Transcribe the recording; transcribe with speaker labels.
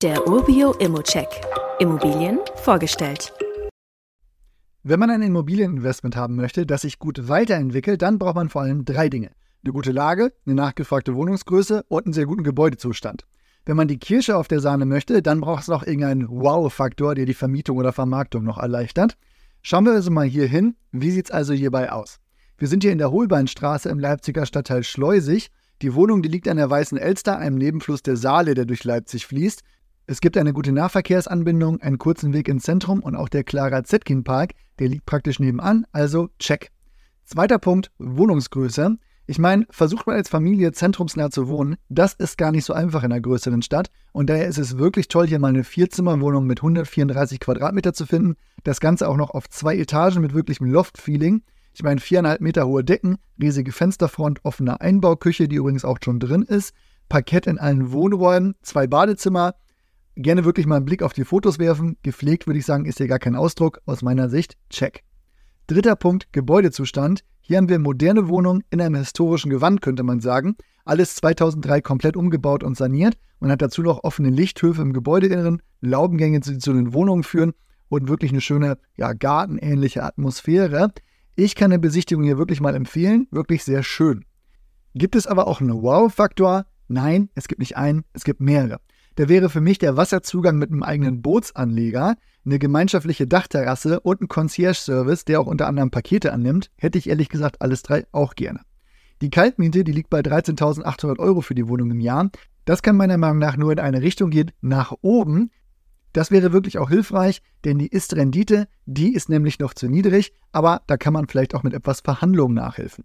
Speaker 1: Der Urbio Immocheck. Immobilien vorgestellt.
Speaker 2: Wenn man ein Immobilieninvestment haben möchte, das sich gut weiterentwickelt, dann braucht man vor allem drei Dinge. Eine gute Lage, eine nachgefragte Wohnungsgröße und einen sehr guten Gebäudezustand. Wenn man die Kirsche auf der Sahne möchte, dann braucht es noch irgendeinen Wow-Faktor, der die Vermietung oder Vermarktung noch erleichtert. Schauen wir also mal hier hin. Wie sieht es also hierbei aus? Wir sind hier in der Holbeinstraße im Leipziger Stadtteil Schleusig. Die Wohnung, die liegt an der Weißen Elster, einem Nebenfluss der Saale, der durch Leipzig fließt. Es gibt eine gute Nahverkehrsanbindung, einen kurzen Weg ins Zentrum und auch der Clara Zetkin Park, der liegt praktisch nebenan, also check. Zweiter Punkt, Wohnungsgröße. Ich meine, versucht man als Familie zentrumsnah zu wohnen, das ist gar nicht so einfach in einer größeren Stadt und daher ist es wirklich toll, hier mal eine Vierzimmerwohnung mit 134 Quadratmeter zu finden. Das Ganze auch noch auf zwei Etagen mit wirklichem Loft-Feeling. Ich meine, viereinhalb Meter hohe Decken, riesige Fensterfront, offene Einbauküche, die übrigens auch schon drin ist, Parkett in allen Wohnräumen, zwei Badezimmer, gerne wirklich mal einen Blick auf die Fotos werfen. Gepflegt würde ich sagen, ist hier gar kein Ausdruck. Aus meiner Sicht, check. Dritter Punkt, Gebäudezustand. Hier haben wir moderne Wohnungen in einem historischen Gewand, könnte man sagen. Alles 2003 komplett umgebaut und saniert. Man hat dazu noch offene Lichthöfe im Gebäudeinneren, Laubengänge, die zu den Wohnungen führen und wirklich eine schöne, ja, gartenähnliche Atmosphäre. Ich kann eine Besichtigung hier wirklich mal empfehlen. Wirklich sehr schön. Gibt es aber auch einen Wow-Faktor? Nein, es gibt nicht einen, es gibt mehrere. Der wäre für mich der Wasserzugang mit einem eigenen Bootsanleger, eine gemeinschaftliche Dachterrasse und ein Concierge-Service, der auch unter anderem Pakete annimmt. Hätte ich ehrlich gesagt alles drei auch gerne. Die Kaltmiete, die liegt bei 13.800 Euro für die Wohnung im Jahr. Das kann meiner Meinung nach nur in eine Richtung gehen, nach oben. Das wäre wirklich auch hilfreich, denn die Ist-Rendite, die ist nämlich noch zu niedrig, aber da kann man vielleicht auch mit etwas Verhandlungen nachhelfen.